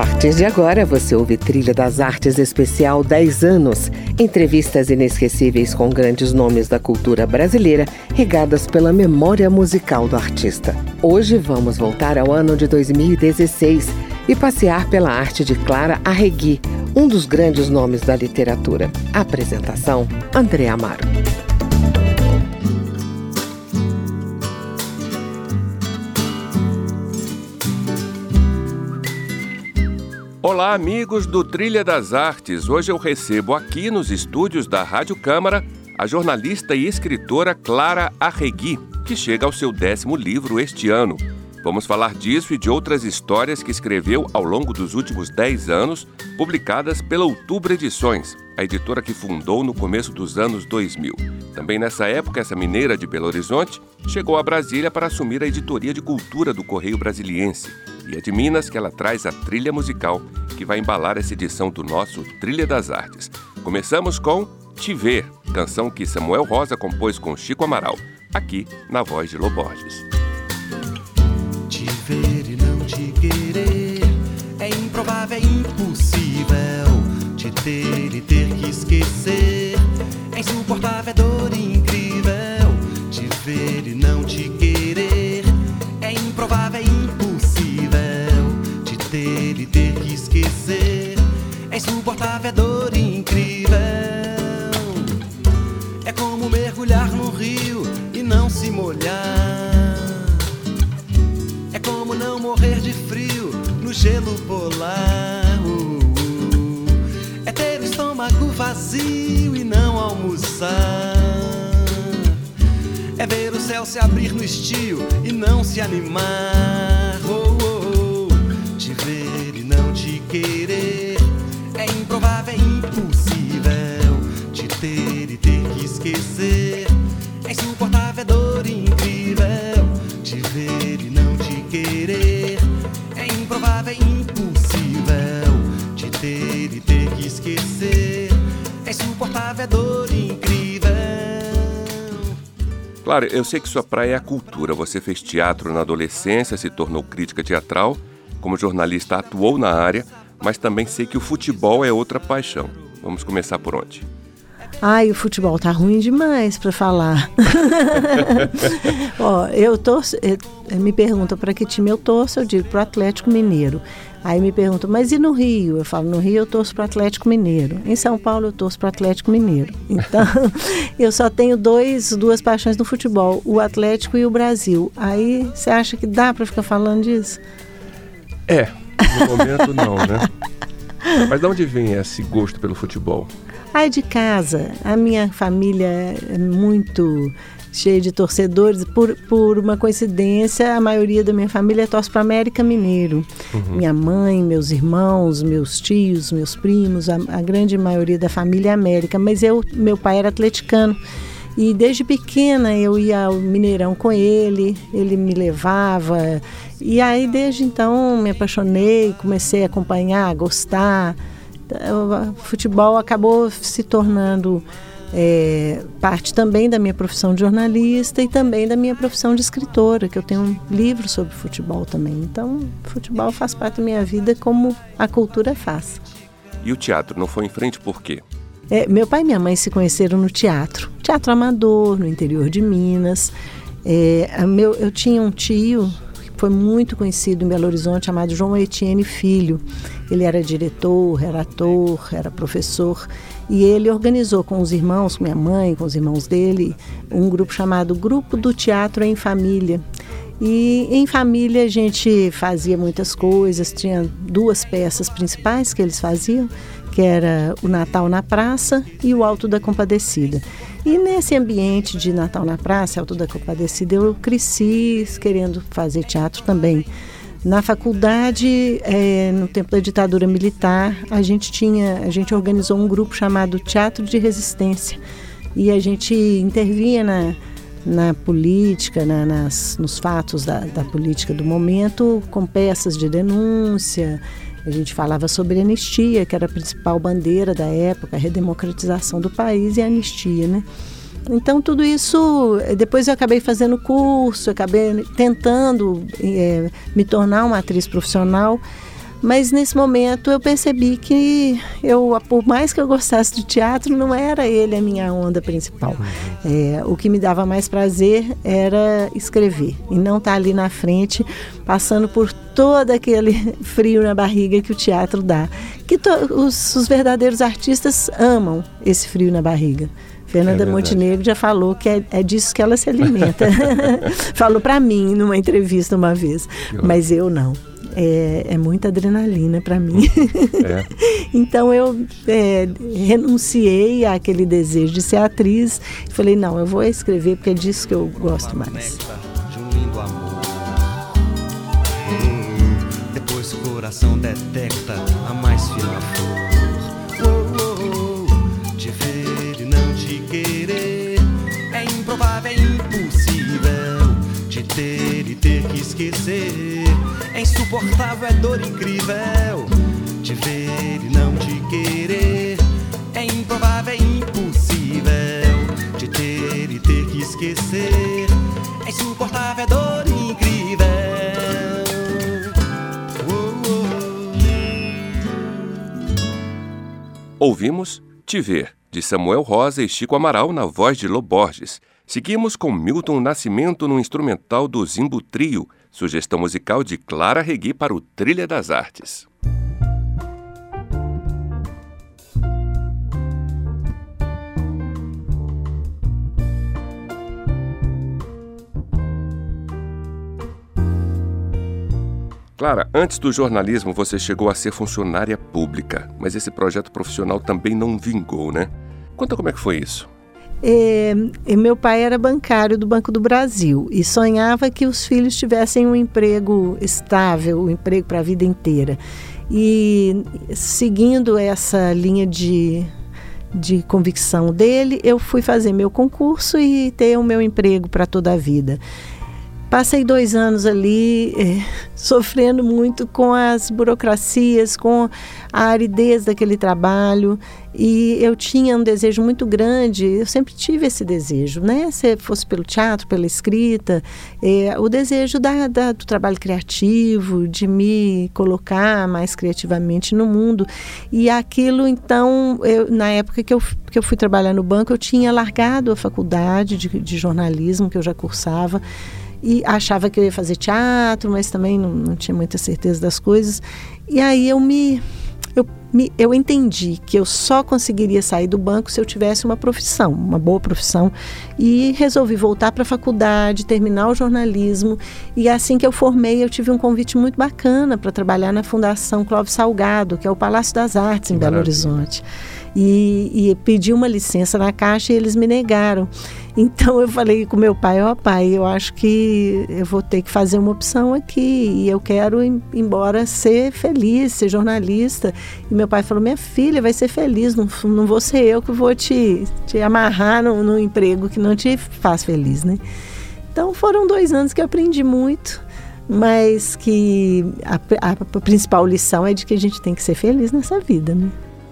partir de agora, você ouve Trilha das Artes Especial 10 anos. Entrevistas inesquecíveis com grandes nomes da cultura brasileira, regadas pela memória musical do artista. Hoje vamos voltar ao ano de 2016 e passear pela arte de Clara Arregui, um dos grandes nomes da literatura. apresentação: André Amaro. Olá, amigos do Trilha das Artes. Hoje eu recebo aqui nos estúdios da Rádio Câmara a jornalista e escritora Clara Arregui, que chega ao seu décimo livro este ano. Vamos falar disso e de outras histórias que escreveu ao longo dos últimos 10 anos, publicadas pela Outubro Edições, a editora que fundou no começo dos anos 2000. Também nessa época, essa mineira de Belo Horizonte chegou a Brasília para assumir a editoria de cultura do Correio Brasiliense. E é de Minas que ela traz a trilha musical que vai embalar essa edição do nosso Trilha das Artes. Começamos com Te Ver, canção que Samuel Rosa compôs com Chico Amaral, aqui na voz de Loborges ver e não te querer. É improvável, é impossível ter e ter que esquecer. É insuportável, é dor incrível te ver e não te querer. É improvável, é impossível te ter e ter que esquecer. É insuportável, é dor incrível. É como mergulhar no rio e não se molhar não morrer de frio no gelo polar. É ter o estômago vazio e não almoçar. É ver o céu se abrir no estio e não se animar. Claro, eu sei que sua praia é a cultura. Você fez teatro na adolescência, se tornou crítica teatral, como jornalista atuou na área, mas também sei que o futebol é outra paixão. Vamos começar por onde? Ai, o futebol tá ruim demais para falar. Ó, eu torço, eh, me pergunta para que time eu torço, eu digo pro Atlético Mineiro. Aí me perguntam, mas e no Rio? Eu falo, no Rio eu torço para Atlético Mineiro. Em São Paulo eu torço para Atlético Mineiro. Então, eu só tenho dois, duas paixões no futebol, o Atlético e o Brasil. Aí você acha que dá para ficar falando disso? É, no momento não, né? Mas de onde vem esse gosto pelo futebol? Ai de casa, a minha família é muito cheia de torcedores. Por, por uma coincidência, a maioria da minha família torce para América Mineiro. Uhum. Minha mãe, meus irmãos, meus tios, meus primos, a, a grande maioria da família é América. Mas eu, meu pai era atleticano. E desde pequena eu ia ao Mineirão com ele, ele me levava. E aí desde então me apaixonei, comecei a acompanhar, a gostar o futebol acabou se tornando é, parte também da minha profissão de jornalista e também da minha profissão de escritora, que eu tenho um livro sobre futebol também. Então, futebol faz parte da minha vida como a cultura faz. E o teatro não foi em frente por quê? É, meu pai e minha mãe se conheceram no teatro, teatro amador, no interior de Minas. É, meu, eu tinha um tio foi muito conhecido em Belo Horizonte, chamado João Etienne Filho. Ele era diretor, era ator, era professor. E ele organizou com os irmãos, com minha mãe, com os irmãos dele, um grupo chamado Grupo do Teatro em Família. E em família a gente fazia muitas coisas, tinha duas peças principais que eles faziam, que era o Natal na Praça e o Alto da Compadecida. E nesse ambiente de Natal na Praça, Alto da Compadecida, eu cresci querendo fazer teatro também. Na faculdade, é, no tempo da ditadura militar, a gente tinha, a gente organizou um grupo chamado Teatro de Resistência e a gente intervinha na, na política, na, nas, nos fatos da, da política do momento, com peças de denúncia, a gente falava sobre anistia, que era a principal bandeira da época, a redemocratização do país e a anistia, né? Então, tudo isso, eh, depois eu acabei fazendo curso, acabei tentando é, me tornar uma atriz profissional, Mas nesse momento eu percebi que eu, por mais que eu gostasse de teatro, não era ele a minha onda principal. É, o que me dava mais prazer era escrever e não estar tá ali na frente passando por todo aquele frio na barriga que o teatro dá. Que os, os verdadeiros artistas amam esse frio na barriga. Fernanda é Montenegro já falou que é, é, disso que ela se alimenta. falou para mim numa entrevista uma vez, mas eu não. É, é muita adrenalina para mim. É. então eu é, renunciei àquele desejo de ser atriz e falei: não, eu vou escrever porque é disso que eu gosto mais. De um lindo amor. Depois o coração detecta a mais fina flor. Ter e ter que esquecer. É insuportável, é dor incrível de ver e não te querer. É improvável, é impossível de ter e ter que esquecer. É insuportável, é dor incrível. Ouvimos Te Ver, de Samuel Rosa e Chico Amaral na voz de Loborges. Seguimos com Milton Nascimento no instrumental do Zimbo Trio, sugestão musical de Clara Regui para o Trilha das Artes. Clara, antes do jornalismo você chegou a ser funcionária pública, mas esse projeto profissional também não vingou, né? Conta como é que foi isso. É, meu pai era bancário do Banco do Brasil e sonhava que os filhos tivessem um emprego estável, um emprego para a vida inteira. E seguindo essa linha de, de convicção dele, eu fui fazer meu concurso e ter o meu emprego para toda a vida. Passei dois anos ali é, sofrendo muito com as burocracias, com a aridez daquele trabalho. E eu tinha um desejo muito grande, eu sempre tive esse desejo, né? Se fosse pelo teatro, pela escrita, é, o desejo da, da, do trabalho criativo, de me colocar mais criativamente no mundo. E aquilo, então, eu, na época que eu, que eu fui trabalhar no banco, eu tinha largado a faculdade de, de jornalismo que eu já cursava e achava que eu ia fazer teatro, mas também não, não tinha muita certeza das coisas. E aí eu me eu, me, eu entendi que eu só conseguiria sair do banco se eu tivesse uma profissão, uma boa profissão, e resolvi voltar para a faculdade, terminar o jornalismo. E assim que eu formei, eu tive um convite muito bacana para trabalhar na Fundação Clóvis Salgado, que é o Palácio das Artes em Belo Horizonte e, e pedi uma licença na Caixa e eles me negaram. Então eu falei com meu pai, ó oh, pai, eu acho que eu vou ter que fazer uma opção aqui e eu quero ir embora ser feliz, ser jornalista. E meu pai falou, minha filha vai ser feliz, não, não vou ser eu que vou te, te amarrar no, emprego que não te faz feliz, né? Então foram dois anos que eu aprendi muito, mas que a, a, a principal lição é de que a gente tem que ser feliz nessa vida, né?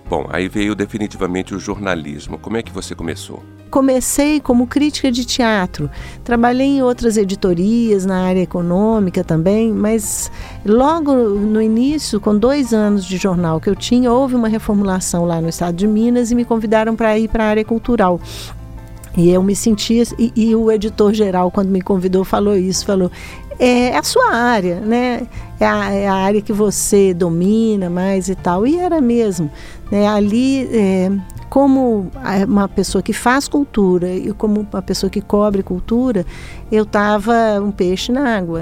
Bom, aí veio definitivamente o jornalismo. Como é que você começou? Comecei como crítica de teatro. Trabalhei em outras editorias na área econômica também, mas logo no início, com dois anos de jornal que eu tinha, houve uma reformulação lá no estado de Minas e me convidaram para ir para a área cultural. E eu me sentia, e, e, o editor geral, quando me convidou, falou isso: falou, é a sua área, né? É a, é a área que você domina mais e tal. E era mesmo. Né? Ali é, como uma pessoa que faz cultura e como uma pessoa que cobre cultura, eu estava um peixe na água.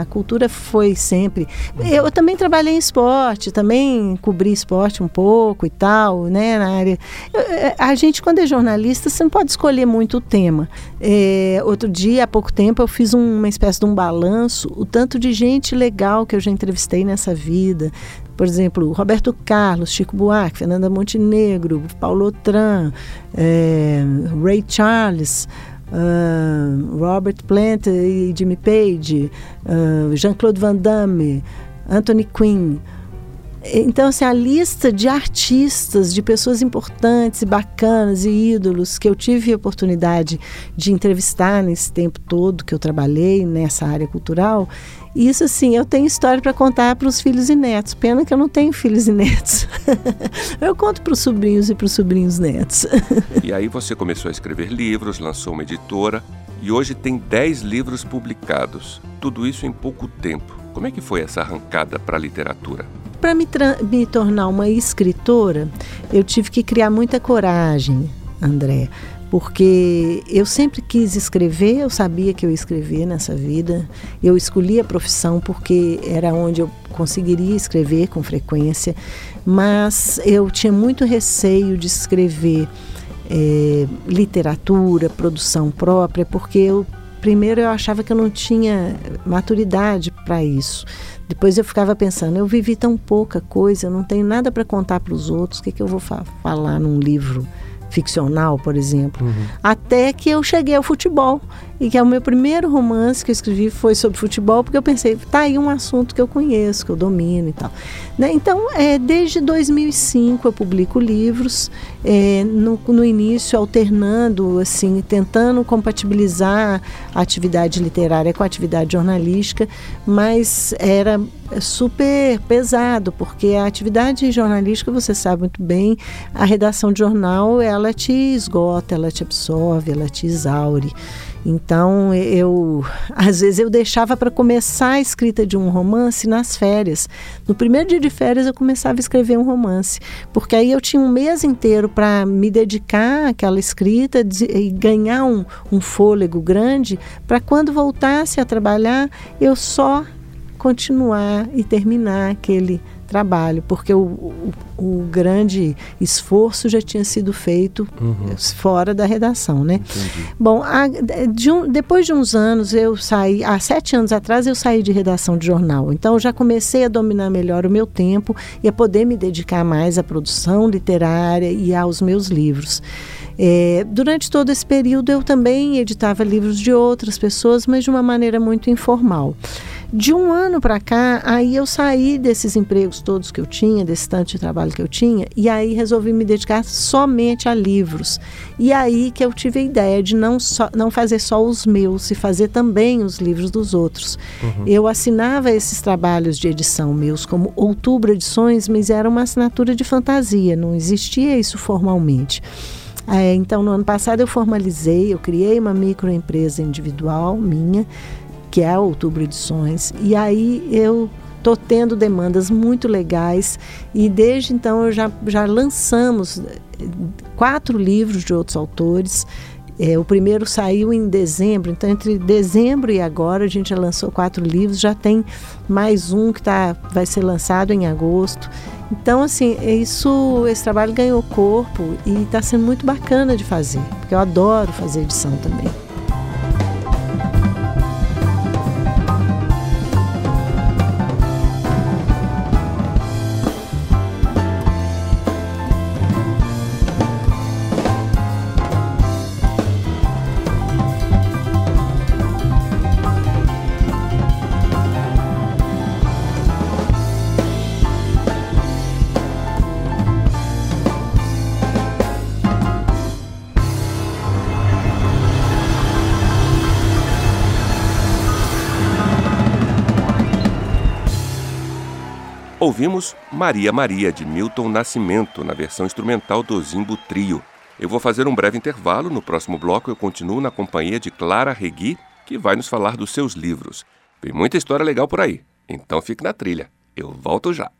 A cultura foi sempre. Eu também trabalhei em esporte, também cobri esporte um pouco e tal, né? Na área. É, a gente, quando é jornalista, você não pode escolher muito o tema. É, outro dia, há pouco tempo, eu fiz uma espécie de um balanço, o tanto de gente legal que eu já entrevistei nessa vida, por exemplo, Roberto Carlos, Chico Buarque, Fernanda Montenegro, Paulo Tran, é, Ray Charles, uh, Robert Plant e Jimmy Page, uh, Jean-Claude Van Damme, Anthony Quinn. Então, assim, a lista de artistas, de pessoas importantes e bacanas e ídolos que eu tive a oportunidade de entrevistar nesse tempo todo que eu trabalhei nessa área cultural, isso assim, eu tenho história para contar para os filhos e netos. Pena que eu não tenho filhos e netos. eu conto para os sobrinhos e para os sobrinhos netos. e aí você começou a escrever livros, lançou uma editora e hoje tem 10 livros publicados. Tudo isso em pouco tempo. Como é que foi essa arrancada para a literatura? Para me, me tornar uma escritora, eu tive que criar muita coragem, André, porque eu sempre quis escrever, eu sabia que eu ia escrever nessa vida. Eu escolhi a profissão porque era onde eu conseguiria escrever com frequência, mas eu tinha muito receio de escrever é, literatura, produção própria, porque eu primeiro eu achava que eu não tinha maturidade para isso. Depois eu ficava pensando, eu vivi tão pouca coisa, eu não tenho nada para contar para os outros, o que, que eu vou fa falar num livro ficcional, por exemplo. Uhum. Até que eu cheguei ao futebol e que é o meu primeiro romance que eu escrevi foi sobre futebol, porque eu pensei, tá aí um assunto que eu conheço, que eu domino e tal. Né? Então, é, desde 2005 eu publico livros, é, no, no início alternando, assim, tentando compatibilizar a atividade literária com a atividade jornalística, mas era super pesado, porque a atividade jornalística, você sabe muito bem, a redação de jornal, ela te esgota, ela te absorve, ela te exaure. Então eu às vezes eu deixava para começar a escrita de um romance nas férias. No primeiro dia de férias eu começava a escrever um romance, porque aí eu tinha um mês inteiro para me dedicar àquela escrita e ganhar um, um fôlego grande para quando voltasse a trabalhar eu só continuar e terminar aquele trabalho, porque o, o, o, grande esforço já tinha sido feito uhum. fora da redação, né? Entendi. Bom, a, de um, depois de uns anos eu saí, há sete anos atrás eu saí de redação de jornal, então já comecei a dominar melhor o meu tempo e a poder me dedicar mais à produção literária e aos meus livros. É, durante todo esse período eu também editava livros de outras pessoas, mas de uma maneira muito informal. De um ano para cá, aí eu saí desses empregos todos que eu tinha, desse tanto de trabalho que eu tinha, e aí resolvi me dedicar somente a livros. E aí que eu tive a ideia de não, só, não fazer só os meus, e fazer também os livros dos outros. Uhum. Eu assinava esses trabalhos de edição meus como Outubro Edições, mas era uma assinatura de fantasia, não existia isso formalmente. É, então, no ano passado eu formalizei, eu criei uma microempresa individual minha, que é Outubro Edições. E aí eu estou tendo demandas muito legais e desde então eu já, já lançamos eh, quatro livros de outros autores. É, o primeiro saiu em dezembro, então entre dezembro e agora a gente já lançou quatro livros, já tem mais um que tá, vai ser lançado em agosto. Então, assim, isso, esse trabalho ganhou corpo e está sendo muito bacana de fazer, porque eu adoro fazer edição também. Ouvimos Maria Maria, de Milton Nascimento, na versão instrumental do Zimbo Trio. Eu vou fazer um breve intervalo. No próximo bloco, eu continuo na companhia de Clara Regui, que vai nos falar dos seus livros. Tem muita história legal por aí, então fique na trilha. Eu volto já.